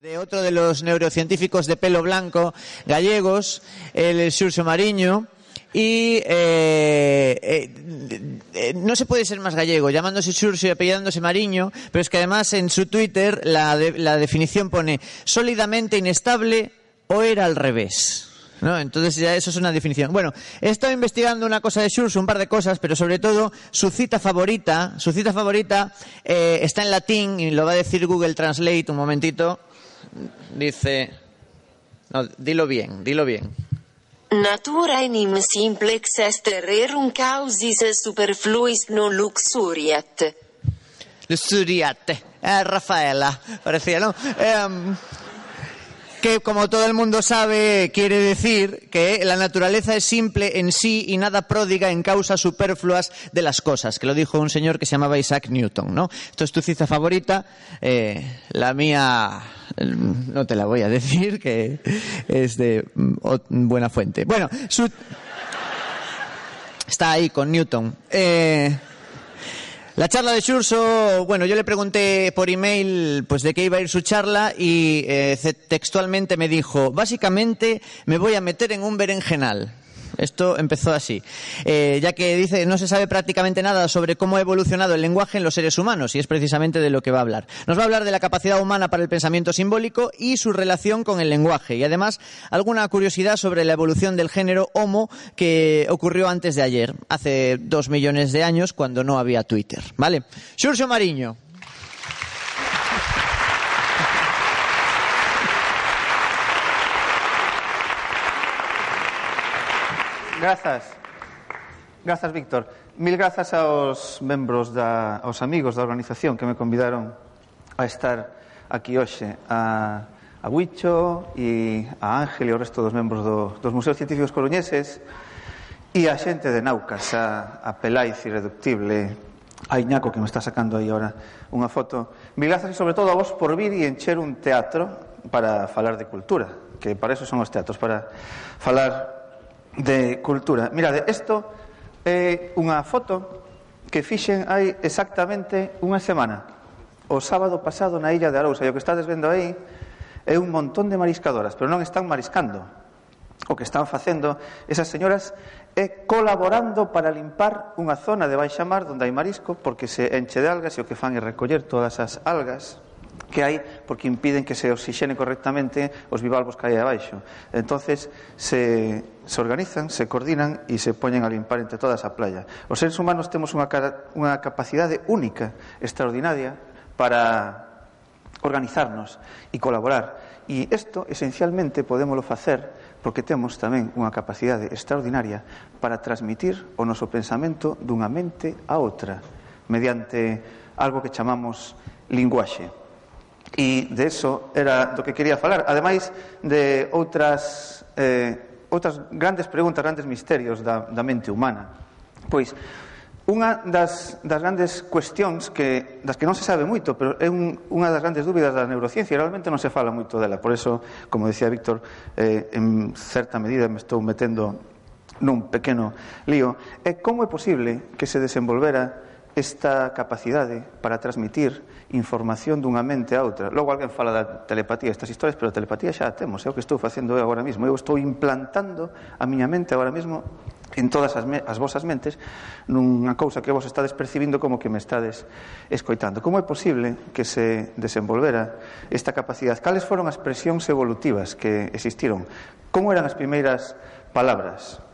de otro de los neurocientíficos de pelo blanco gallegos, el Xurxo Mariño, y eh, eh, eh, no se puede ser más gallego, llamándose Xurxo y apellidándose Mariño, pero es que además en su Twitter la, de- la definición pone sólidamente inestable o era al revés. ¿No? Entonces ya eso es una definición. Bueno, he estado investigando una cosa de Schurz, un par de cosas, pero sobre todo su cita favorita, su cita favorita eh, está en latín y lo va a decir Google Translate un momentito. Dice, no, dilo bien, dilo bien. Natura enim simplex est rerum causis superfluis non luxuriat. Luxuriate. Eh, Rafaela, parecía, ¿no? Em, que como todo el mundo sabe, quiere decir que la naturaleza es simple en sí y nada pródiga en causas superfluas de las cosas, que lo dijo un señor que se llamaba Isaac Newton, ¿no? Esto es tu cita favorita, eh, la mía no te la voy a decir, que es de mm, buena fuente. Bueno, su... está ahí con Newton. Eh, la charla de Xurso, bueno, yo le pregunté por email pues de qué iba a ir su charla y eh, textualmente me dijo, básicamente me voy a meter en un berenjenal. Esto empezó así, Eh, ya que dice no se sabe prácticamente nada sobre cómo ha evolucionado el lenguaje en los seres humanos y es precisamente de lo que va a hablar. Nos va a hablar de la capacidad humana para el pensamiento simbólico y su relación con el lenguaje y además alguna curiosidad sobre la evolución del género Homo que ocurrió antes de ayer, hace dos millones de años cuando no había Twitter. ¿Vale? Xurxo Mariño. Grazas. Grazas, Víctor. Mil grazas aos membros da, aos amigos da organización que me convidaron a estar aquí hoxe a, a Huicho e a Ángel e o resto dos membros do, dos Museos Científicos Coruñeses e a xente de Naucas a, a Pelaiz Irreductible a Iñaco que me está sacando aí ahora unha foto mil grazas e sobre todo a vos por vir e encher un teatro para falar de cultura que para eso son os teatros para falar de cultura. Mirade, isto é unha foto que fixen hai exactamente unha semana, o sábado pasado na illa de Arousa, e o que estades vendo aí é un montón de mariscadoras, pero non están mariscando. O que están facendo esas señoras é colaborando para limpar unha zona de baixa mar onde hai marisco, porque se enche de algas e o que fan é recoller todas as algas que hai porque impiden que se oxixene correctamente os bivalvos que hai abaixo. Entonces se, se organizan, se coordinan e se poñen a limpar entre todas a playa. Os seres humanos temos unha, unha capacidade única, extraordinaria, para organizarnos e colaborar. E isto, esencialmente, podémolo facer porque temos tamén unha capacidade extraordinaria para transmitir o noso pensamento dunha mente a outra mediante algo que chamamos linguaxe. E de eso era do que quería falar. Ademais de outras, eh, outras grandes preguntas, grandes misterios da, da mente humana. Pois, unha das, das grandes cuestións que, das que non se sabe moito, pero é un, unha das grandes dúbidas da neurociencia, realmente non se fala moito dela. Por eso, como decía Víctor, eh, en certa medida me estou metendo nun pequeno lío, é como é posible que se desenvolvera esta capacidade para transmitir información dunha mente a outra. Logo alguén fala da telepatía, estas historias, pero a telepatía xa a temos, é o que estou facendo eu agora mesmo. Eu estou implantando a miña mente agora mesmo en todas as, me, as vosas mentes nunha cousa que vos estades percibindo como que me estades escoitando. Como é posible que se desenvolvera esta capacidade? Cales foron as presións evolutivas que existiron? Como eran as primeiras palabras?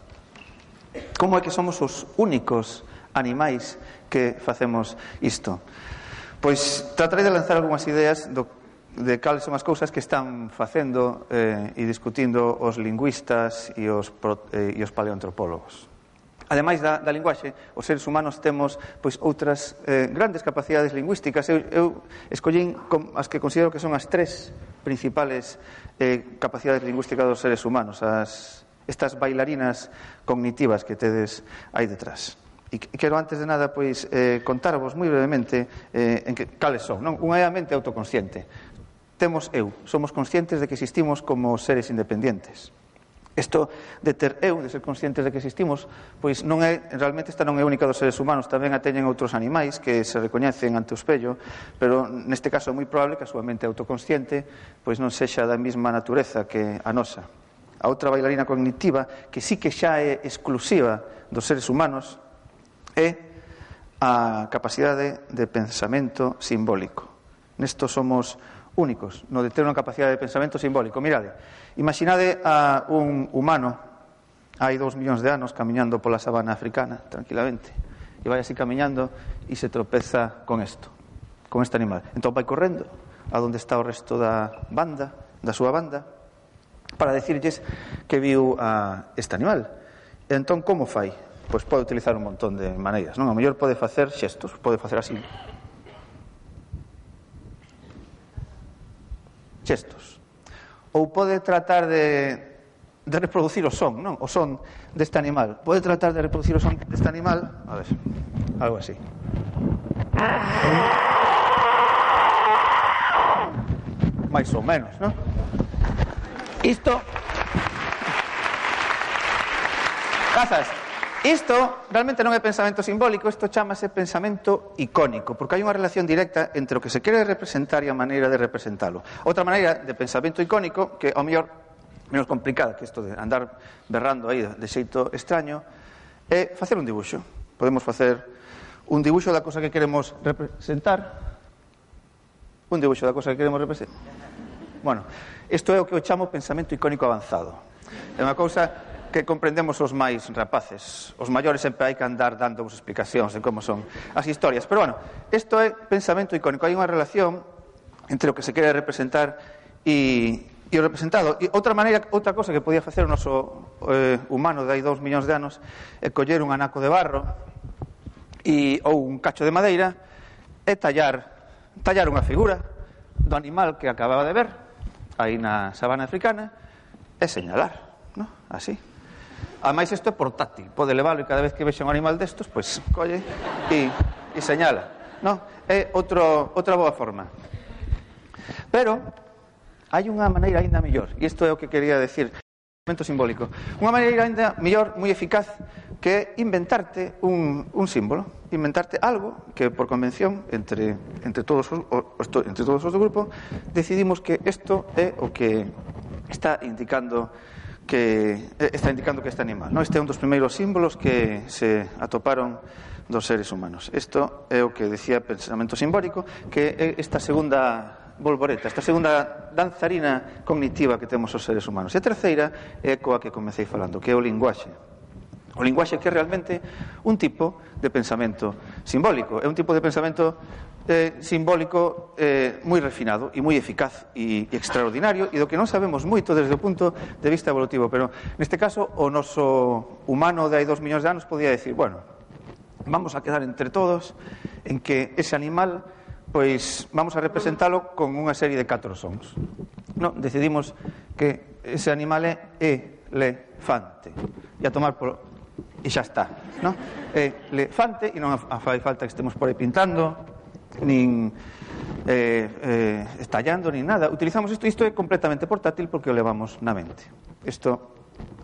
Como é que somos os únicos animais que facemos isto. Pois tratarei de lanzar algunhas ideas do, de cales son as cousas que están facendo eh, e discutindo os lingüistas e os, pro, eh, e os paleoantropólogos. Ademais da, da linguaxe, os seres humanos temos pois outras eh, grandes capacidades lingüísticas. Eu, eu escollín com, as que considero que son as tres principales eh, capacidades lingüísticas dos seres humanos, as, estas bailarinas cognitivas que tedes aí detrás. E quero antes de nada pois eh, contarvos moi brevemente eh, en que cales son. Non? Unha é a mente autoconsciente. Temos eu, somos conscientes de que existimos como seres independentes. Isto de ter eu, de ser conscientes de que existimos, pois non é, realmente esta non é única dos seres humanos, tamén a teñen outros animais que se recoñecen ante o espello, pero neste caso é moi probable que a súa mente autoconsciente pois non sexa da mesma natureza que a nosa. A outra bailarina cognitiva, que sí que xa é exclusiva dos seres humanos, é a capacidade de pensamento simbólico. Nesto somos únicos, no de ter unha capacidade de pensamento simbólico. Mirade, imaginade a un humano hai dous millóns de anos camiñando pola sabana africana, tranquilamente, e vai así camiñando e se tropeza con isto, con este animal. Entón vai correndo a donde está o resto da banda, da súa banda, para decirlles que viu a este animal. E entón, como fai? pois pode utilizar un montón de maneiras, non? A mellor pode facer xestos, pode facer así. Xestos. Ou pode tratar de de reproducir o son, non? O son deste animal. Pode tratar de reproducir o son deste animal, a ver, algo así. máis ou menos, non? Isto Grazas. Isto realmente non é pensamento simbólico, isto chamase pensamento icónico, porque hai unha relación directa entre o que se quere representar e a maneira de representalo. Outra maneira de pensamento icónico, que ao mellor menos complicada que isto de andar berrando aí de xeito extraño, é facer un dibuixo. Podemos facer un dibuixo da cosa que queremos representar, un dibuixo da cosa que queremos representar. Bueno, isto é o que eu chamo pensamento icónico avanzado. É unha cousa que comprendemos os máis rapaces. Os maiores sempre hai que andar dando explicacións de como son as historias. Pero, bueno, isto é pensamento icónico. Hai unha relación entre o que se quere representar e, e o representado. E outra maneira, outra cosa que podía facer o noso eh, humano de hai dous millóns de anos é coller un anaco de barro e, ou un cacho de madeira e tallar tallar unha figura do animal que acababa de ver aí na sabana africana e señalar, ¿no? Así. Ademais, isto é portátil. Pode leválo e cada vez que vexe un animal destos, pois colle e, e señala. No, é outro, outra boa forma. Pero hai unha maneira aínda mellor, e isto é o que quería decir, momento simbólico. Unha maneira aínda mellor, moi eficaz, que é inventarte un, un símbolo, inventarte algo que por convención entre, entre, todos os, entre todos os do grupo decidimos que isto é o que está indicando que eh, está indicando que este animal. No? Este é un dos primeiros símbolos que se atoparon dos seres humanos. Isto é o que decía pensamento simbólico, que é esta segunda volvoreta, esta segunda danzarina cognitiva que temos os seres humanos. E a terceira é coa que comecei falando, que é o linguaxe. O linguaxe que é realmente un tipo de pensamento simbólico, é un tipo de pensamento eh, simbólico eh, moi refinado e moi eficaz e, e extraordinario e do que non sabemos moito desde o punto de vista evolutivo. Pero neste caso o noso humano de hai dos millóns de anos podía decir bueno, vamos a quedar entre todos en que ese animal pois vamos a representalo con unha serie de catro sons no, decidimos que ese animal é elefante. E a tomar polo e xa está no? elefante e non a fai falta que estemos por aí pintando nin eh, eh, estallando, nin nada. Utilizamos isto, isto é completamente portátil porque o levamos na mente. Isto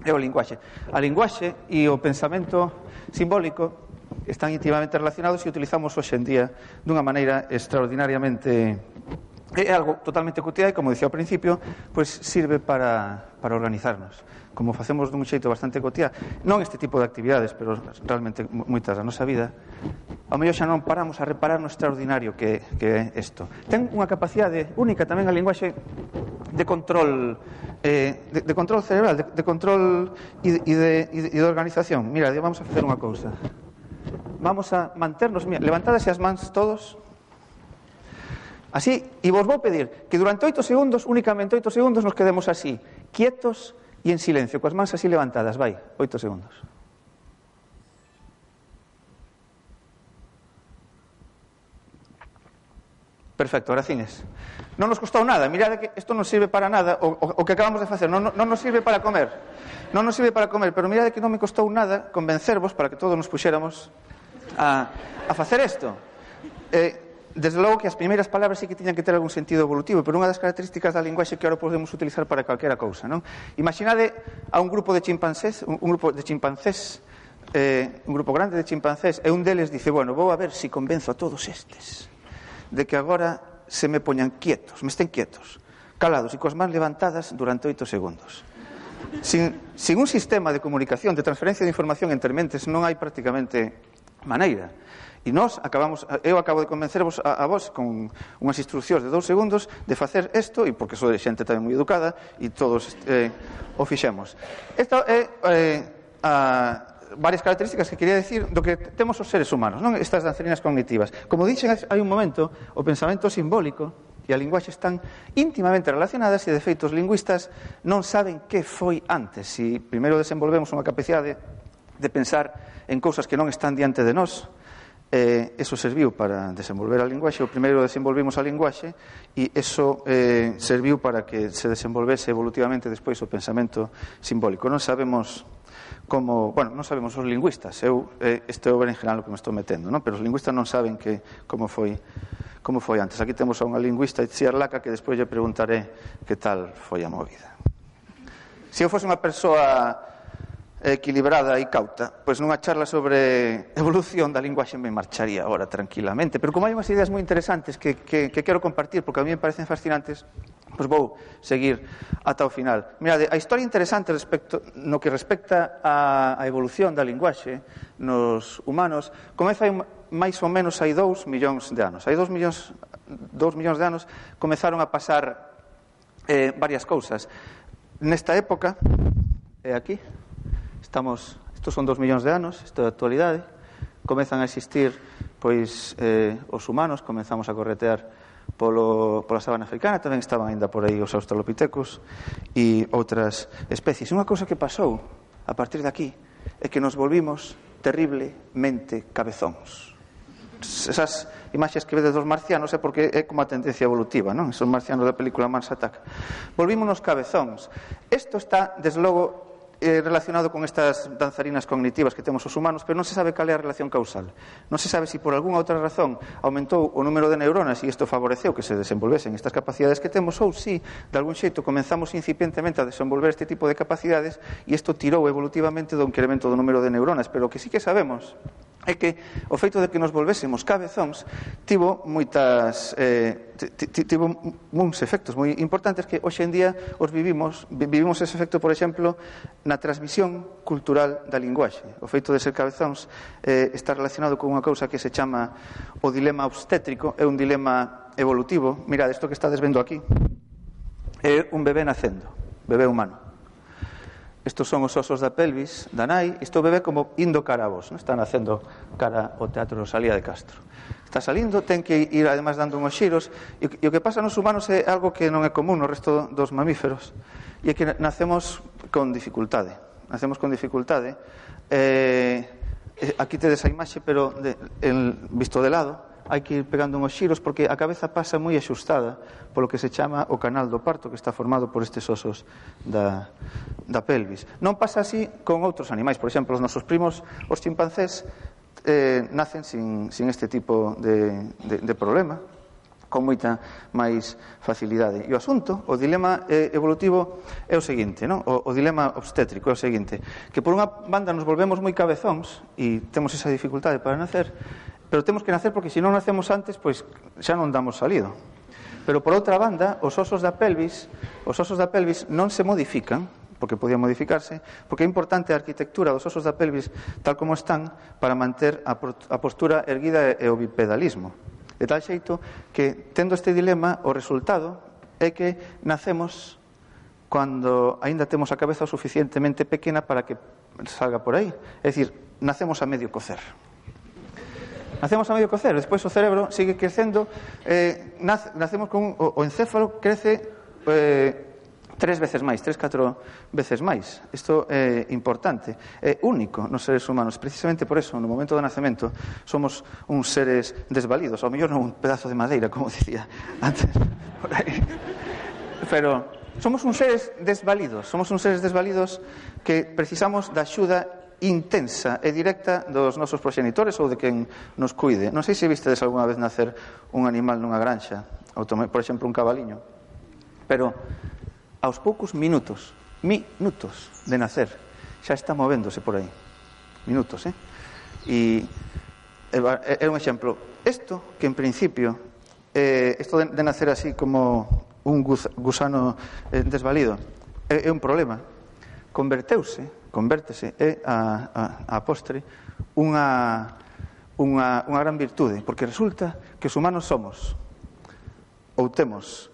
é o linguaxe. A linguaxe e o pensamento simbólico están intimamente relacionados e utilizamos hoxe en día dunha maneira extraordinariamente é algo totalmente cotidiano e como dicía ao principio, pois pues sirve para para organizarnos como facemos dun xeito bastante cotiá, non este tipo de actividades, pero realmente moitas da nosa vida, ao mellor xa non paramos a reparar no extraordinario que, que é isto. Ten unha capacidade única tamén a linguaxe de control eh, de, de control cerebral, de, de control e, e, de, e de, de organización. Mira, vamos a facer unha cousa. Vamos a manternos, mira, levantadese as mans todos, Así, e vos vou pedir que durante oito segundos, únicamente oito segundos, nos quedemos así, quietos E en silencio, coas mans así levantadas, vai, oito segundos. Perfecto, ahora cines. Non nos costou nada, mirade que isto non sirve para nada, o, o, o que acabamos de facer, non, non, non nos sirve para comer. Non nos sirve para comer, pero mirade que non me costou nada convencervos para que todos nos puxéramos a, a facer isto. Eh, desde logo que as primeiras palabras sí que tiñan que ter algún sentido evolutivo, pero unha das características da linguaxe que ahora podemos utilizar para calquera cousa, non? Imaginade a un grupo de chimpancés, un, un grupo de chimpancés, eh, un grupo grande de chimpancés, e un deles dice, bueno, vou a ver se si convenzo a todos estes de que agora se me poñan quietos, me estén quietos, calados e coas mans levantadas durante oito segundos. Sin, sin un sistema de comunicación, de transferencia de información entre mentes, non hai prácticamente maneira. E nós acabamos, eu acabo de convencervos a, a vos con unhas instruccións de dous segundos de facer isto, e porque sou xente tamén moi educada, e todos eh, o fixemos. Esta é eh, a, varias características que quería decir do que temos os seres humanos, non estas danzarinas cognitivas. Como dixen hai un momento, o pensamento simbólico e a linguaxe están íntimamente relacionadas e de feito os lingüistas non saben que foi antes. Si primeiro desenvolvemos unha capacidade de pensar en cousas que non están diante de nós, Eh, eso serviu para desenvolver a linguaxe, o primeiro desenvolvimos a linguaxe e eso eh, serviu para que se desenvolvese evolutivamente despois o pensamento simbólico. Non sabemos como, bueno, non sabemos os lingüistas, eu eh, este é o general o que me estou metendo, non? pero os lingüistas non saben que como foi como foi antes. Aquí temos a unha lingüista Itziar Laca que despois lle preguntaré que tal foi a movida. Se eu fose unha persoa equilibrada e cauta, pois nunha charla sobre evolución da linguaxe me marcharía agora tranquilamente. Pero como hai unhas ideas moi interesantes que, que, que quero compartir, porque a mí me parecen fascinantes, pois vou seguir ata o final. Mirade, a historia interesante respecto, no que respecta a, a evolución da linguaxe nos humanos, comeza aí máis ou menos hai dous millóns de anos. Hai dous millóns, dous millóns de anos comezaron a pasar eh, varias cousas. Nesta época, é eh, aquí, Estamos, estos son dos millóns de anos, isto é actualidade. Comezan a existir pois eh, os humanos, comenzamos a corretear polo, pola sabana africana, tamén estaban aínda por aí os australopitecos e outras especies. Unha cousa que pasou a partir de aquí é que nos volvimos terriblemente cabezóns. Esas imaxes que vedes dos marcianos é porque é como a tendencia evolutiva, non? Esos marcianos da película Mars Attack. Volvímonos cabezóns. Isto está, desde logo, eh, relacionado con estas danzarinas cognitivas que temos os humanos, pero non se sabe cal é a relación causal. Non se sabe se si por algunha outra razón aumentou o número de neuronas e isto favoreceu que se desenvolvesen estas capacidades que temos ou si, de algún xeito, comenzamos incipientemente a desenvolver este tipo de capacidades e isto tirou evolutivamente do incremento do número de neuronas, pero o que sí que sabemos é que o feito de que nos volvésemos cabezóns tivo moitas eh, tivo uns efectos moi importantes que hoxe en día os vivimos vivimos ese efecto, por exemplo na transmisión cultural da linguaxe. O feito de ser cabezóns eh, está relacionado con unha cousa que se chama o dilema obstétrico, é un dilema evolutivo. Mirad, isto que estades vendo aquí é un bebé nacendo, bebé humano. Estos son os osos da pelvis da nai. Isto bebé como indo cara a vos. Non? Están nacendo cara ao Teatro Rosalía de Castro. Está salindo, ten que ir además dando unhos xiros. E, e o que pasa nos humanos é algo que non é común no resto dos mamíferos. E é que nacemos con dificultade. Nacemos con dificultade. Eh, eh aquí tedes a imaxe, pero de, el, visto de lado, hai que ir pegando unhos xiros porque a cabeza pasa moi axustada polo que se chama o canal do parto que está formado por estes osos da, da pelvis. Non pasa así con outros animais. Por exemplo, os nosos primos, os chimpancés, eh, nacen sin, sin este tipo de, de, de problema con moita máis facilidade. E o asunto, o dilema eh, evolutivo é o seguinte, non? O, o dilema obstétrico é o seguinte, que por unha banda nos volvemos moi cabezóns e temos esa dificultade para nacer, pero temos que nacer porque se non nacemos antes, pois xa non damos salido. Pero por outra banda, os osos da pelvis, os osos da pelvis non se modifican, porque podía modificarse, porque é importante a arquitectura dos osos da pelvis tal como están para manter a postura erguida e o bipedalismo. De tal xeito que, tendo este dilema, o resultado é que nacemos cando aínda temos a cabeza o suficientemente pequena para que salga por aí. É dicir, nacemos a medio cocer. Nacemos a medio cocer, despois o cerebro sigue crecendo, eh, nace, nacemos con o, o encéfalo crece eh, tres veces máis, tres, catro veces máis. Isto é eh, importante, é eh, único nos seres humanos. Precisamente por eso, no momento do nacemento, somos uns seres desvalidos, ao mellor non un pedazo de madeira, como dicía antes. Por aí. Pero somos uns seres desvalidos, somos uns seres desvalidos que precisamos da axuda intensa e directa dos nosos proxenitores ou de quen nos cuide. Non sei se vistedes algunha vez nacer un animal nunha granxa, ou tome, por exemplo, un cabaliño. Pero aos poucos minutos, minutos de nacer, xa está movéndose por aí. Minutos, eh? E é un exemplo. Isto que en principio eh, isto de, de nacer así como un gusano eh, desvalido é, é un problema converteuse convértese é a, a, a postre unha, unha, unha gran virtude, porque resulta que os humanos somos ou temos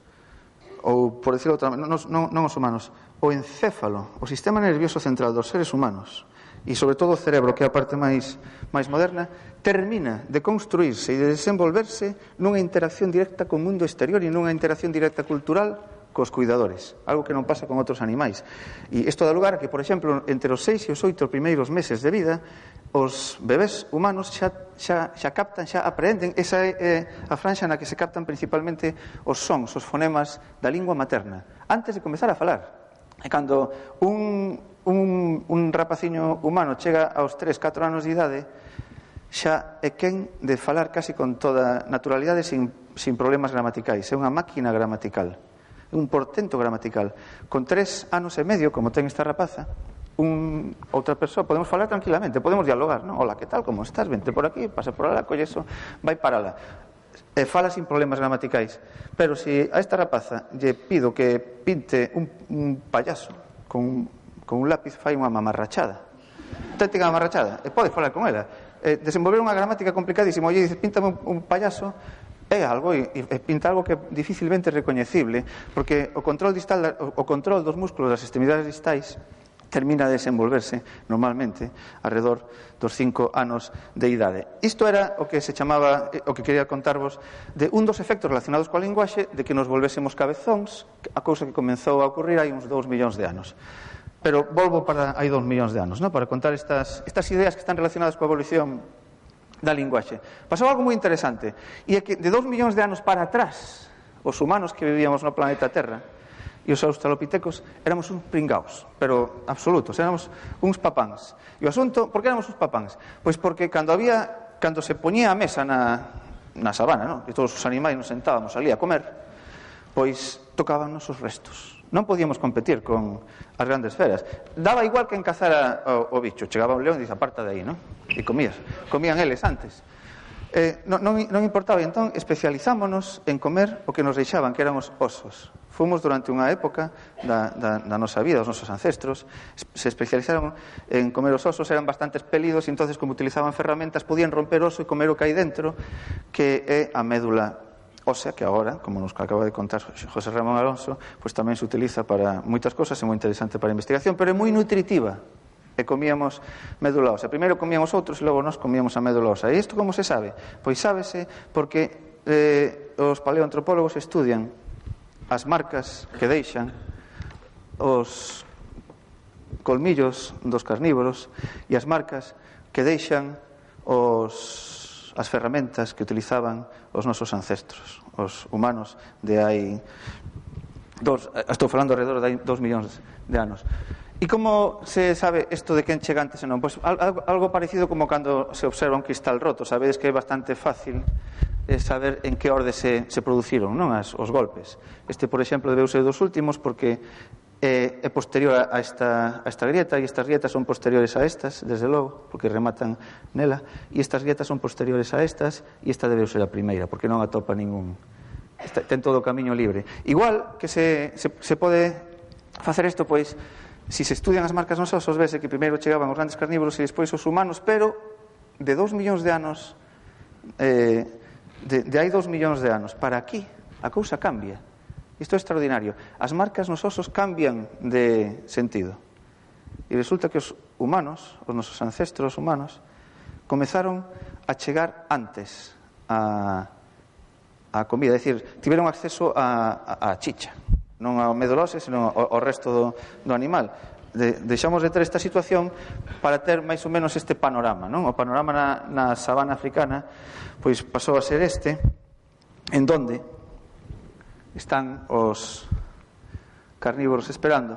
ou por decirlo outra non, non, non os humanos, o encéfalo, o sistema nervioso central dos seres humanos e sobre todo o cerebro, que é a parte máis máis moderna, termina de construirse e de desenvolverse nunha interacción directa co mundo exterior e nunha interacción directa cultural cos cuidadores, algo que non pasa con outros animais. E isto dá lugar a que, por exemplo, entre os seis e os oito primeiros meses de vida, os bebés humanos xa, xa, xa captan, xa aprenden, esa é a franxa na que se captan principalmente os sons, os fonemas da lingua materna, antes de comezar a falar. E cando un, un, un rapaciño humano chega aos 3, 4 anos de idade, xa é quen de falar casi con toda naturalidade sin, sin problemas gramaticais. É unha máquina gramatical un portento gramatical. Con tres anos e medio, como ten esta rapaza, un, outra persoa, podemos falar tranquilamente, podemos dialogar, non? Hola, que tal, como estás? Vente por aquí, pasa por alá, colle eso, vai para alá. E fala sin problemas gramaticais. Pero se si a esta rapaza lle pido que pinte un, un payaso con, con un lápiz, fai unha mamarrachada. Técnica mamarrachada. E pode falar con ela. Eh, desenvolver unha gramática complicadísima. Oye, dice, píntame un, un payaso é algo e eh, pinta algo que é dificilmente recoñecible, porque o control distal o control dos músculos das extremidades distais termina de desenvolverse normalmente alrededor dos cinco anos de idade. Isto era o que se chamaba, eh, o que quería contarvos, de un dos efectos relacionados coa linguaxe de que nos volvésemos cabezóns, a cousa que comenzou a ocurrir hai uns dous millóns de anos. Pero volvo para hai dous millóns de anos, no? para contar estas, estas ideas que están relacionadas coa evolución da linguaxe. Pasou algo moi interesante, e é que de 2 millóns de anos para atrás, os humanos que vivíamos no planeta Terra e os australopitecos éramos uns pringaos, pero absolutos, éramos uns papáns. E o asunto, por que éramos uns papáns? Pois porque cando había, cando se poñía a mesa na, na sabana, non? e todos os animais nos sentábamos ali a comer, pois tocábanos os restos non podíamos competir con as grandes feras. Daba igual que encazara o, o bicho, chegaba un león e dice, aparta de aí, non? E comías, comían eles antes. Eh, non, non, non importaba, E entón especializámonos en comer o que nos deixaban, que eran os osos. Fomos durante unha época da, da, da nosa vida, os nosos ancestros, se especializaron en comer os osos, eran bastantes pelidos, e entonces como utilizaban ferramentas, podían romper oso e comer o que hai dentro, que é a médula O sea que agora, como nos acaba de contar José Ramón Alonso, pues tamén se utiliza para moitas cosas, é moi interesante para a investigación, pero é moi nutritiva. E comíamos médula ósea. Primeiro comíamos outros e logo nos comíamos a médula ósea. E isto como se sabe? Pois sábese porque eh, os paleoantropólogos estudian as marcas que deixan os colmillos dos carnívoros e as marcas que deixan os as ferramentas que utilizaban os nosos ancestros, os humanos de hai dos, estou falando alrededor de hai dos millóns de anos. E como se sabe isto de quen chega antes e non? Pois algo, algo parecido como cando se observa un cristal roto. Sabedes que é bastante fácil eh, saber en que orde se, se produciron non as, os golpes. Este, por exemplo, debeuse dos últimos porque eh, é posterior a esta, a esta grieta e estas grietas son posteriores a estas, desde logo, porque rematan nela e estas grietas son posteriores a estas e esta debe ser a primeira, porque non atopa ningún Está, ten todo o camiño libre. Igual que se, se, se pode facer isto, pois se si se estudian as marcas nos osos, vese que primeiro chegaban os grandes carnívoros e despois os humanos pero de 2 millóns de anos eh, de, de hai 2 millóns de anos para aquí a cousa cambia. Isto é extraordinario. As marcas nos osos cambian de sentido. E resulta que os humanos, os nosos ancestros humanos, comezaron a chegar antes a, a comida. É dicir, tiveron acceso a, a, a chicha. Non ao medulose, senón ao, ao resto do, do animal. De, deixamos de ter esta situación para ter máis ou menos este panorama. Non? O panorama na, na sabana africana pois pasou a ser este, en donde están os carnívoros esperando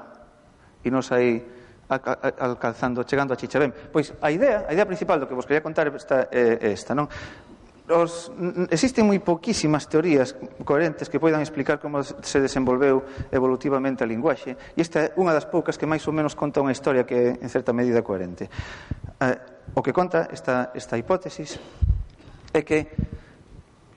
e nos aí alcanzando, chegando a Chicharén. Pois a idea, a idea principal do que vos quería contar esta, é esta, non? Os, existen moi poquísimas teorías coherentes que poidan explicar como se desenvolveu evolutivamente a linguaxe e esta é unha das poucas que máis ou menos conta unha historia que é en certa medida coherente. Eh, o que conta esta, esta hipótesis é que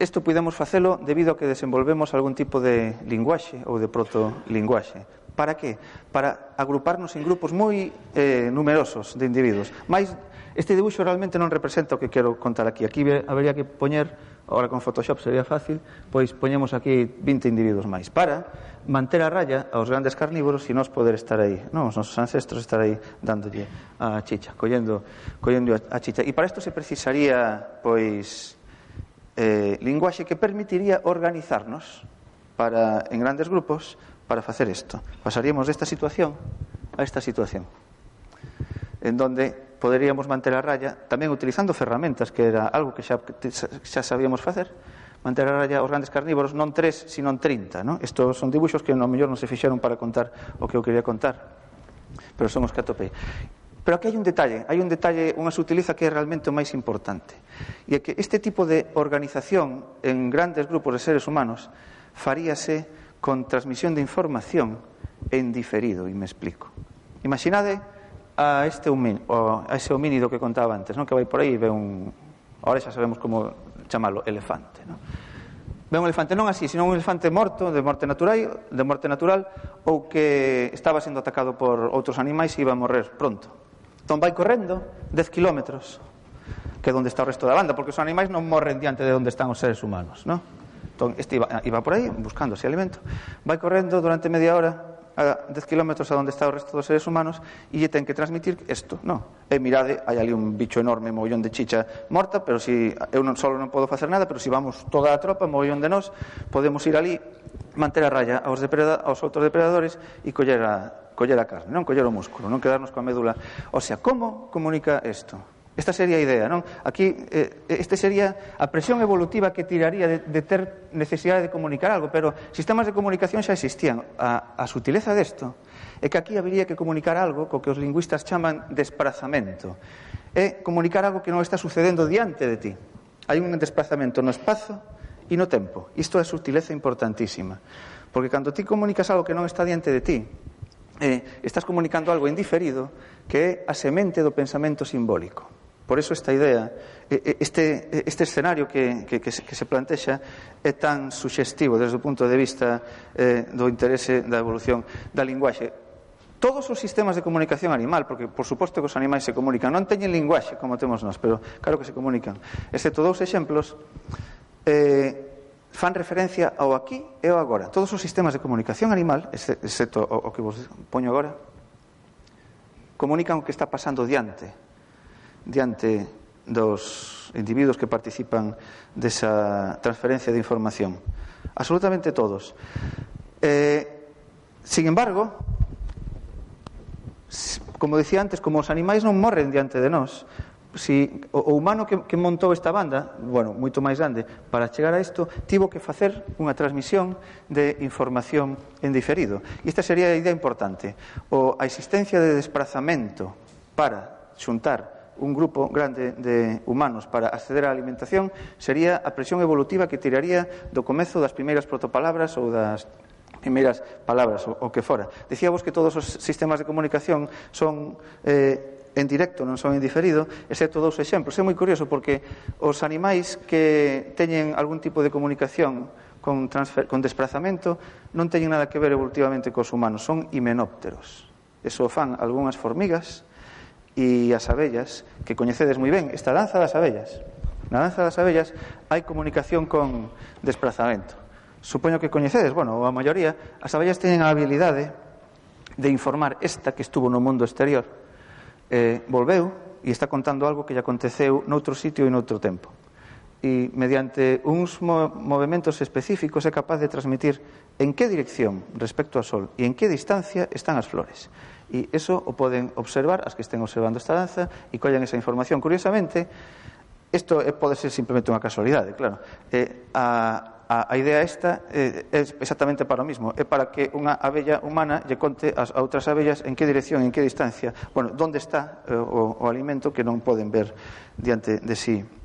Isto podemos facelo debido a que desenvolvemos algún tipo de linguaxe ou de protolinguaxe. Para que? Para agruparnos en grupos moi eh, numerosos de individuos. Mais este dibuixo realmente non representa o que quero contar aquí. Aquí habería que poñer, agora con Photoshop sería fácil, pois poñemos aquí 20 individuos máis para manter a raya aos grandes carnívoros e nós poder estar aí. Non, os nosos ancestros estar aí dándolle a chicha, collendo, collendo a chicha. E para isto se precisaría, pois, eh, linguaxe que permitiría organizarnos para en grandes grupos para facer isto. Pasaríamos desta situación a esta situación en donde poderíamos manter a raya tamén utilizando ferramentas que era algo que xa, xa sabíamos facer manter a raya os grandes carnívoros non tres, sino 30 non? estos son dibuixos que no mellor non se fixeron para contar o que eu quería contar pero son os que atopei Pero aquí hai un detalle, hai un detalle, unha sutileza que é realmente o máis importante. E é que este tipo de organización en grandes grupos de seres humanos faríase con transmisión de información en diferido, e me explico. Imaginade a este homínido, a ese homínido que contaba antes, non? que vai por aí e ve un... Ahora xa sabemos como chamalo, elefante. Non? Ve un elefante non así, sino un elefante morto, de morte natural, de morte natural ou que estaba sendo atacado por outros animais e iba a morrer pronto. Entón vai correndo 10 kilómetros que é onde está o resto da banda, porque os animais non morren diante de onde están os seres humanos, non? Entón, este iba, iba por aí buscando ese alimento. Vai correndo durante media hora a 10 kilómetros a onde está o resto dos seres humanos e lle ten que transmitir isto, non? E mirade, hai ali un bicho enorme, mollón de chicha morta, pero si eu non solo non podo facer nada, pero si vamos toda a tropa, mollón de nós, podemos ir ali, manter a raya aos, depreda, aos outros depredadores e coller a, coller a carne, non coller o músculo, non quedarnos coa médula. O sea, como comunica isto? Esta sería a idea, non? Aquí, eh, este sería a presión evolutiva que tiraría de, de ter necesidade de comunicar algo, pero sistemas de comunicación xa existían. A, a sutileza desto é que aquí habería que comunicar algo co que os lingüistas chaman desplazamento. É comunicar algo que non está sucedendo diante de ti. Hai un desplazamento no espazo e no tempo. Isto é sutileza importantísima. Porque cando ti comunicas algo que non está diante de ti, eh, estás comunicando algo indiferido que é a semente do pensamento simbólico. Por eso esta idea, este, este escenario que, que, que, se, que se plantexa é tan suxestivo desde o punto de vista eh, do interese da evolución da linguaxe todos os sistemas de comunicación animal, porque por suposto que os animais se comunican, non teñen linguaxe como temos nós, pero claro que se comunican. Excepto dous exemplos, eh, fan referencia ao aquí e ao agora. Todos os sistemas de comunicación animal, excepto o que vos poño agora, comunican o que está pasando diante, diante dos individuos que participan desa transferencia de información. Absolutamente todos. Eh, sin embargo, como decía antes, como os animais non morren diante de nós, si o, o humano que, que montou esta banda, bueno, moito máis grande, para chegar a isto, tivo que facer unha transmisión de información en diferido. E esta sería a idea importante. O, a existencia de desplazamento para xuntar un grupo grande de humanos para acceder á alimentación sería a presión evolutiva que tiraría do comezo das primeiras protopalabras ou das primeiras palabras o, o que fora. Decíamos que todos os sistemas de comunicación son eh, en directo, non son en diferido, excepto dous exemplos. É moi curioso porque os animais que teñen algún tipo de comunicación con, transfer, con desplazamento non teñen nada que ver evolutivamente cos humanos, son himenópteros. Eso fan algunhas formigas e as abellas, que coñecedes moi ben, esta danza das abellas. Na danza das abellas hai comunicación con desplazamento. Supoño que coñecedes, bueno, a maioría, as abellas teñen a habilidade de informar esta que estuvo no mundo exterior eh, volveu e está contando algo que lle aconteceu noutro sitio e noutro tempo. E mediante uns mo movimentos específicos é capaz de transmitir en que dirección respecto ao sol e en que distancia están as flores. E eso o poden observar as que estén observando esta danza e collan esa información. Curiosamente, isto pode ser simplemente unha casualidade, claro. Eh, a, A, a idea esta eh, é exactamente para o mismo, é para que unha abella humana lle conte as a outras abellas en que dirección, en que distancia, bueno, onde está eh, o, o alimento que non poden ver diante de si sí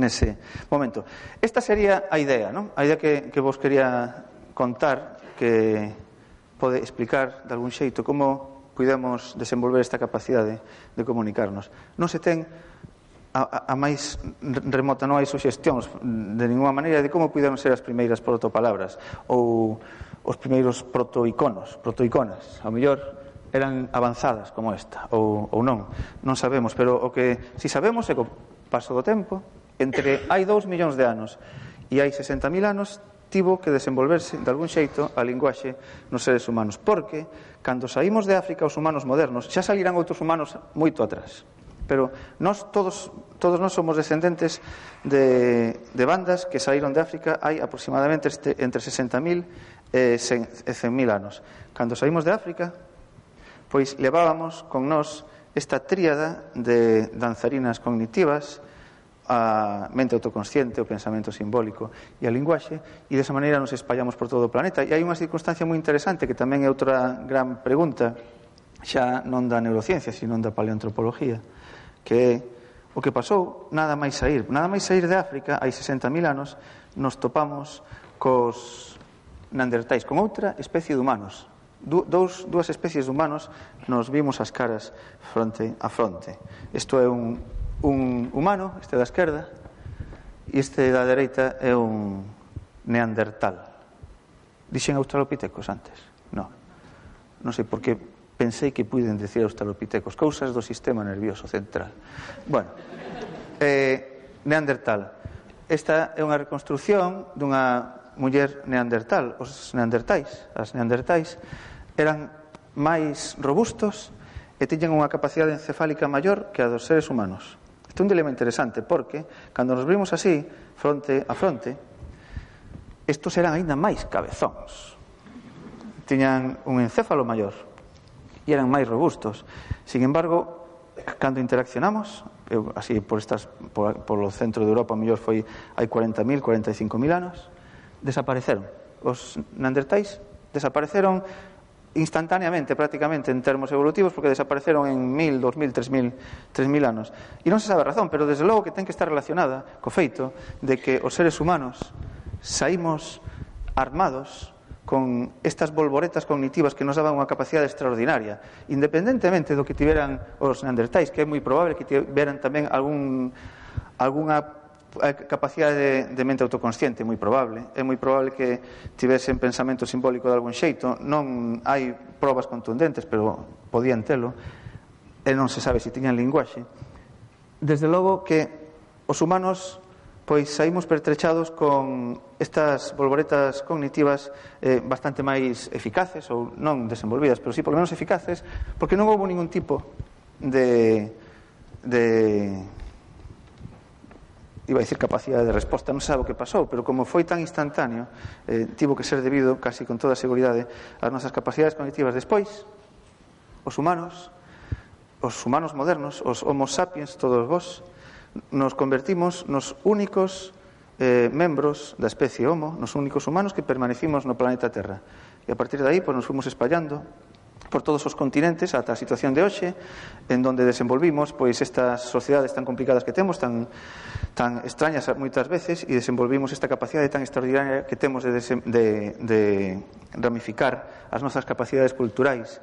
nese momento. Esta sería a idea, non? A idea que, que vos quería contar que pode explicar de algún xeito como podemos desenvolver esta capacidade de, de comunicarnos. Non se ten a, a máis remota non hai suxestións de ninguna maneira de como puderon ser as primeiras protopalabras ou os primeiros protoiconos, protoiconas. A mellor eran avanzadas como esta ou, ou non, non sabemos, pero o que si sabemos é que o paso do tempo entre hai 2 millóns de anos e hai 60.000 anos tivo que desenvolverse de algún xeito a linguaxe nos seres humanos, porque cando saímos de África os humanos modernos xa salirán outros humanos moito atrás. Pero nós todos todos nós somos descendentes de, de bandas que saíron de África hai aproximadamente este, entre 60.000 e 100.000 anos. Cando saímos de África, pois levábamos con nós esta tríada de danzarinas cognitivas, a mente autoconsciente, o pensamento simbólico e a linguaxe, e desa maneira nos espallamos por todo o planeta. E hai unha circunstancia moi interesante que tamén é outra gran pregunta xa non da neurociencia, sino da paleoantropología, que é o que pasou nada máis sair. Nada máis sair de África, hai 60.000 anos, nos topamos cos neandertais, con outra especie de humanos. Du, dous, dúas especies de humanos nos vimos as caras fronte a fronte. Isto é un, un humano, este da esquerda, e este da dereita é un neandertal. Dixen australopitecos antes? Non. Non sei por que pensei que puiden decir australopitecos cousas do sistema nervioso central. Bueno, eh, Neandertal. Esta é unha reconstrucción dunha muller neandertal. Os neandertais, as neandertais, eran máis robustos e tiñen unha capacidade encefálica maior que a dos seres humanos. Este é un dilema interesante porque cando nos vimos así, fronte a fronte, estos eran aínda máis cabezóns. Tiñan un encéfalo maior e eran máis robustos. Sin embargo, cando interaccionamos, eu, así por estas por, o centro de Europa mellor foi hai 40.000, 45.000 anos, desapareceron. Os neandertais desapareceron instantaneamente prácticamente en termos evolutivos porque desapareceron en 1000, 2000, 3000, 3000 anos. E non se sabe a razón, pero desde logo que ten que estar relacionada co feito de que os seres humanos saímos armados con estas bolboretas cognitivas que nos daban unha capacidade extraordinaria, independentemente do que tiveran os neandertais, que é moi probable que tiveran tamén algún, algunha eh, capacidade de, de mente autoconsciente, moi probable. É moi probable que tivesen pensamento simbólico de algún xeito. Non hai probas contundentes, pero podían telo. E non se sabe se tiñan linguaxe. Desde logo que os humanos pois saímos pertrechados con estas bolboretas cognitivas eh, bastante máis eficaces, ou non desenvolvidas, pero sí polo menos eficaces, porque non houve ningún tipo de, de iba a dicir capacidade de resposta, non sabe o que pasou, pero como foi tan instantáneo, eh, tivo que ser debido, casi con toda a seguridade, ás nosas capacidades cognitivas. Despois, os humanos, os humanos modernos, os homo sapiens, todos vos, nos convertimos nos únicos eh, membros da especie Homo, nos únicos humanos que permanecimos no planeta Terra. E a partir de aí pois, nos fomos espallando por todos os continentes ata a situación de hoxe, en donde desenvolvimos pois estas sociedades tan complicadas que temos, tan tan extrañas moitas veces e desenvolvimos esta capacidade tan extraordinaria que temos de, de, de ramificar as nosas capacidades culturais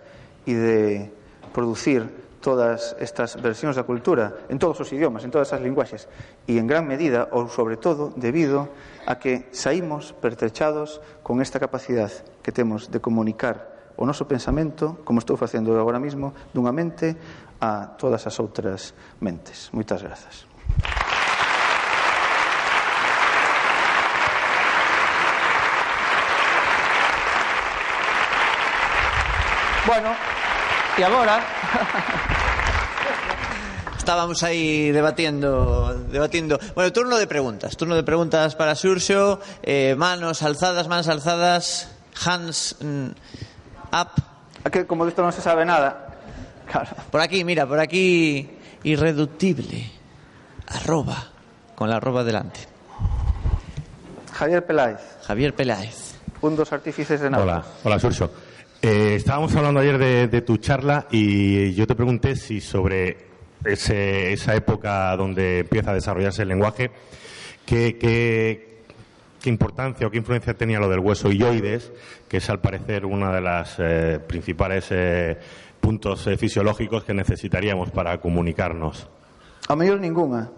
e de producir todas estas versións da cultura en todos os idiomas, en todas as linguaxes e en gran medida, ou sobre todo, debido a que saímos pertrechados con esta capacidade que temos de comunicar o noso pensamento, como estou facendo agora mesmo, dunha mente a todas as outras mentes. Moitas grazas. Bueno, e agora Estábamos aí debatiendo, debatiendo. Bueno, turno de preguntas. Turno de preguntas para Xurxo. Eh, manos alzadas, manos alzadas. Hands mm, up. Aquí, como disto non se sabe nada. Claro. Por aquí, mira, por aquí. Irreductible. Arroba. Con la arroba delante. Javier Peláez, Javier Peláez. un dos artífices de Nauta. Hola, hola Surso. Eh, estábamos hablando ayer de, tu charla y yo te pregunté si sobre ese- esa época donde empieza a desarrollarse el lenguaje, ¿qué, importancia o qué influencia tenía lo del hueso illoides, que es al parecer uno de los principales eh, puntos eh, fisiológicos que necesitaríamos para comunicarnos? A mellor ningunha.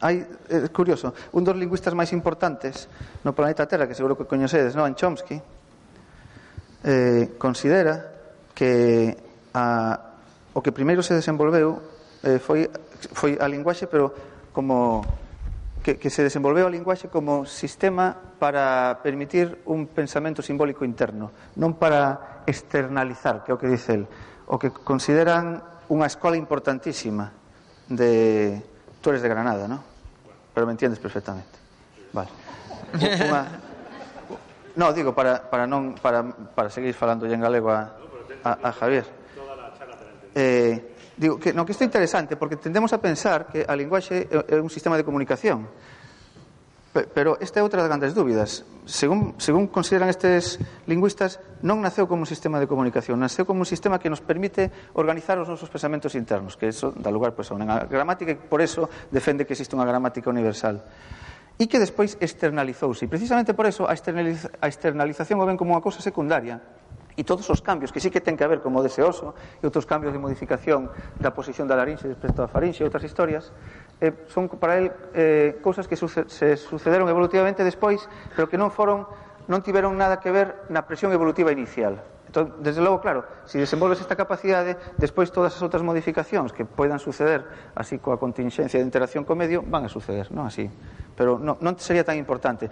Hai, é curioso, un dos lingüistas máis importantes no planeta Terra, que seguro que coñecedes, non? Chomsky, eh, considera que a, o que primeiro se desenvolveu eh, foi, foi a linguaxe, pero como que, que se desenvolveu a linguaxe como sistema para permitir un pensamento simbólico interno, non para externalizar, que é o que dice el, o que consideran unha escola importantísima de... Tú eres de Granada, non? Pero me entiendes perfectamente. Vale. Unha, No, digo, para, para, non, para, para seguir falando en galego a, a, a Javier. Eh, digo que no que isto é interesante porque tendemos a pensar que a linguaxe é un sistema de comunicación. Pero esta é outra das grandes dúbidas. Según, según consideran estes lingüistas, non naceu como un sistema de comunicación, naceu como un sistema que nos permite organizar os nosos pensamentos internos, que eso dá lugar pois, pues, a unha gramática e por eso defende que existe unha gramática universal e que despois externalizouse. E precisamente por eso a, externaliz a externalización o ven como unha cousa secundaria. E todos os cambios que sí que ten que haber como deseoso e outros cambios de modificación da posición da larinxe respecto á faringe e outras historias eh, son para el eh, cousas que suce se sucederon evolutivamente despois pero que non foron non tiveron nada que ver na presión evolutiva inicial. Entón, desde logo, claro, se si desenvolves esta capacidade despois todas as outras modificacións que poidan suceder así coa contingencia de interacción co medio van a suceder, non así pero non, non sería tan importante.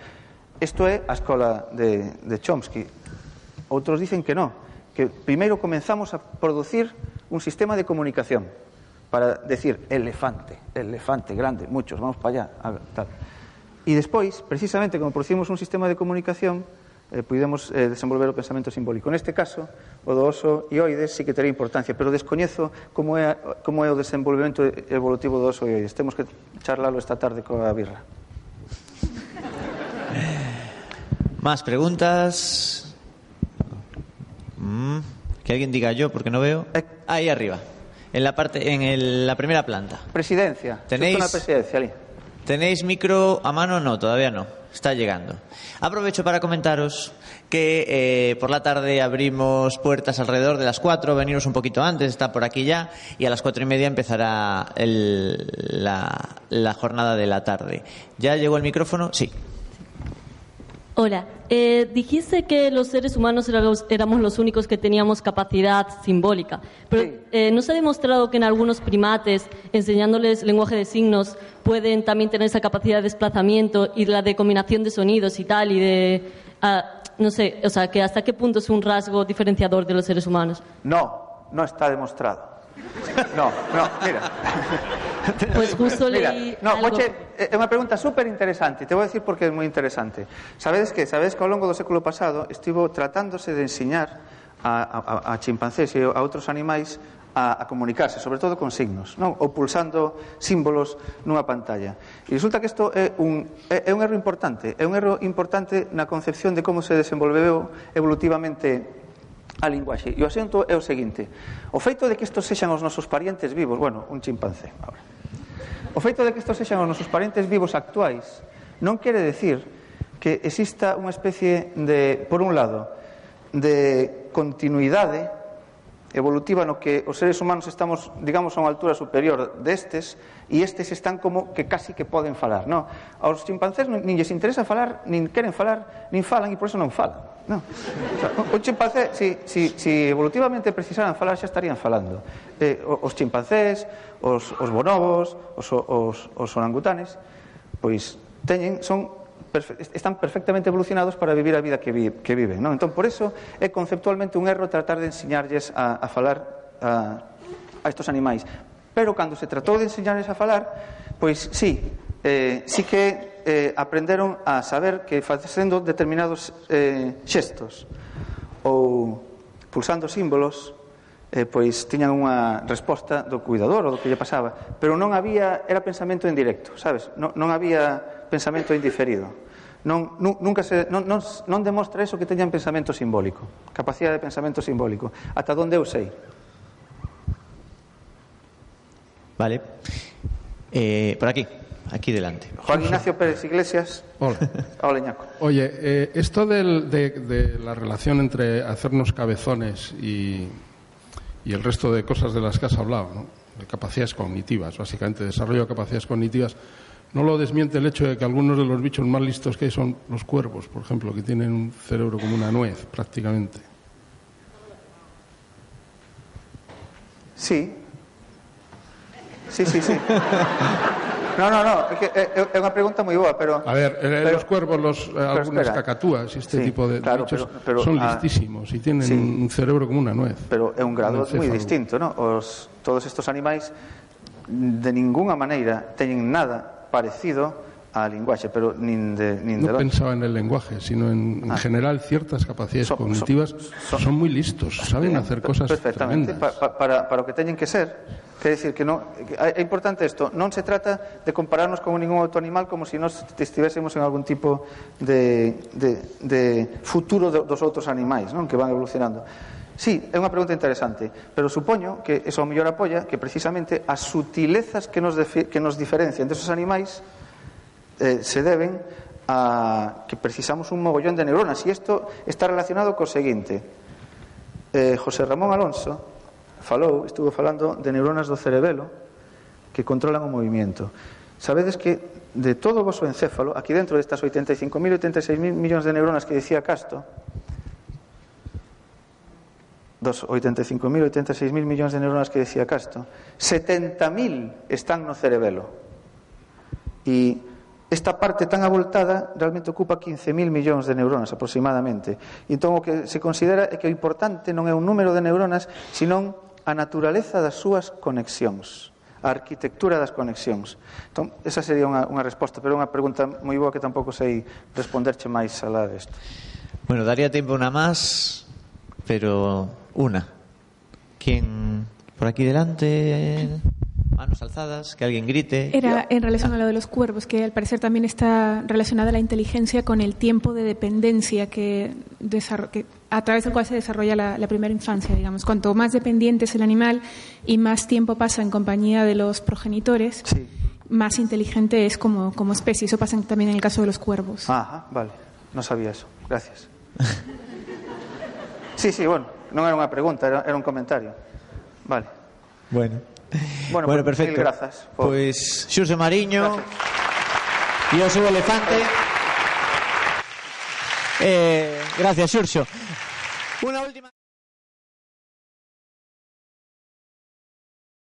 Isto é a escola de, de Chomsky. Outros dicen que non, que primeiro comenzamos a producir un sistema de comunicación para decir elefante, elefante grande, muchos, vamos para allá, a tal. E despois, precisamente, como producimos un sistema de comunicación, eh, podemos eh, desenvolver o pensamento simbólico. Neste caso, o do oso ioides sí que terá importancia, pero descoñezo como é, como é o desenvolvemento evolutivo do oso ioides. Temos que charlalo esta tarde coa birra. Más preguntas. Mm, que alguien diga yo, porque no veo. Eh. Ahí arriba, en la parte, en el- la primera planta. Presidencia. Tenéis- Justo na presidencia, ali. ¿Tenéis micro a mano? No, todavía no. Está llegando. Aprovecho para comentaros que eh, por la tarde abrimos puertas alrededor de las 4, veniros un poquito antes, está por aquí ya, y a las cuatro y media empezará el- la, la jornada de la tarde. ¿Ya llegó el micrófono? Sí. Hola, eh, dijiste que los seres humanos era los- éramos los únicos que teníamos capacidad simbólica, pero Sí. eh, ¿no se ha demostrado que en algunos primates, enseñándoles lenguaje de signos, pueden también tener esa capacidad de desplazamiento y la de combinación de sonidos y tal, y de, ah, no sé, o sea, que hasta qué punto es un rasgo diferenciador de los seres humanos? No, no está demostrado. No, no, mira. Pues justo mira, leí No, algo. Moche, eh, é unha pregunta super interesante. Te vou decir porque é moi interesante. Sabedes que, sabedes que ao longo do século pasado estivo tratándose de ensiñar a, a, a chimpancés e a outros animais a, a comunicarse, sobre todo con signos, non? ou pulsando símbolos nunha pantalla. E resulta que isto é un, é, é un erro importante, é un erro importante na concepción de como se desenvolveu evolutivamente a linguaxe. E o asunto é o seguinte. O feito de que estos sexan os nosos parientes vivos, bueno, un chimpancé, ahora. O feito de que estos sexan os nosos parientes vivos actuais non quere decir que exista unha especie de, por un lado, de continuidade evolutiva no que os seres humanos estamos, digamos, a unha altura superior destes e estes están como que casi que poden falar, non? Aos chimpancés nin lles interesa falar, nin queren falar, nin falan e por eso non falan. Non. O sea, un chimpancé, si, si, si evolutivamente precisaran falar, xa estarían falando. Eh, os chimpancés, os, os bonobos, os, os, os orangutanes, pois teñen, son están perfectamente evolucionados para vivir a vida que, vi, que viven. Non? Entón, por eso, é conceptualmente un erro tratar de enseñarlles a, a falar a, a estos animais. Pero cando se tratou de enseñarles a falar, pois sí, eh, sí que eh, aprenderon a saber que facendo determinados eh, xestos ou pulsando símbolos eh, pois tiñan unha resposta do cuidador ou do que lle pasaba pero non había, era pensamento en directo sabes, non, non había pensamento indiferido. Non, nu, nunca se, non, non, non demostra eso que teñan pensamento simbólico capacidade de pensamento simbólico. Ata donde eu sei. Vale. Eh, por aquí. Aquí delante. Juan Ignacio Pérez Iglesias. Hola. Hola, Iñaco. Oye, eh, esto del- de, de la relación entre hacernos cabezones y, y el resto de cosas de las que has hablado, ¿no? de capacidades cognitivas, básicamente, desarrollo de capacidades cognitivas, no lo desmiente el hecho de que algunos de los bichos más listos que hay son los cuervos, por ejemplo, que tienen un cerebro como una nuez, prácticamente. Sí. Sí, sí, sí. No, no, no, é, que, é, é unha pregunta moi boa, pero... A ver, eh, pero, los cuervos, los, eh, algunas espera. cacatúas, este sí, tipo de claro, bichos, pero, pero, son ah, listísimos e tienen sí, un cerebro como unha nuez. Pero é un grado moi distinto, no? Os, todos estes animais de ningunha maneira teñen nada parecido a linguaxe, pero nin de, nin No de pensaba en el lenguaje, sino en, en ah. general ciertas capacidades so, cognitivas so, so, son muy listos, saben eh, hacer cosas perfectamente pa, pa, para, para o que teñen que ser. Quer decir que no é importante isto, non se trata de compararnos con ningún outro animal como se si nos estivésemos en algún tipo de, de, de futuro dos outros animais, non que van evolucionando. Sí, é unha pregunta interesante, pero supoño que eso mellor apoia que precisamente as sutilezas que nos, que nos diferencian desos animais eh, se deben a que precisamos un mogollón de neuronas. E isto está relacionado co seguinte. Eh, José Ramón Alonso falou, estuvo falando de neuronas do cerebelo que controlan o movimento. Sabedes que de todo o vosso encéfalo aquí dentro destas 85.000 86.000 millóns de neuronas que dicía Casto dos 85.000 86.000 millóns de neuronas que dicía Casto 70.000 están no cerebelo. E Esta parte tan avoltada realmente ocupa 15.000 millóns de neuronas aproximadamente. E entón o que se considera é que o importante non é o número de neuronas, senón a naturaleza das súas conexións, a arquitectura das conexións. Entón, esa sería unha, unha resposta, pero é unha pregunta moi boa que tampouco sei responderche máis alá desto. Bueno, daría tempo unha máis, pero una. Quen por aquí delante... Manos alzadas, que alguien grite. Era en relación a lo de los cuervos, que al parecer también está relacionada la inteligencia con el tiempo de dependencia que, que- a través del cual se desarrolla la, la primera infancia, digamos. Cuanto más dependiente es el animal y más tiempo pasa en compañía de los progenitores, Sí. más inteligente es como, como especie. Eso pasa también en el caso de los cuervos. Ajá, vale. Non sabía eso. Gracias. Sí, sí, bueno, non era unha pregunta, era, era un comentario. Vale. Bueno. Bueno, Bueno, pues, perfecto. mil grazas por- Pues Xurxo Mariño Gracias. y Oso Elefante. Eh, gracias, Xurxo. Una última...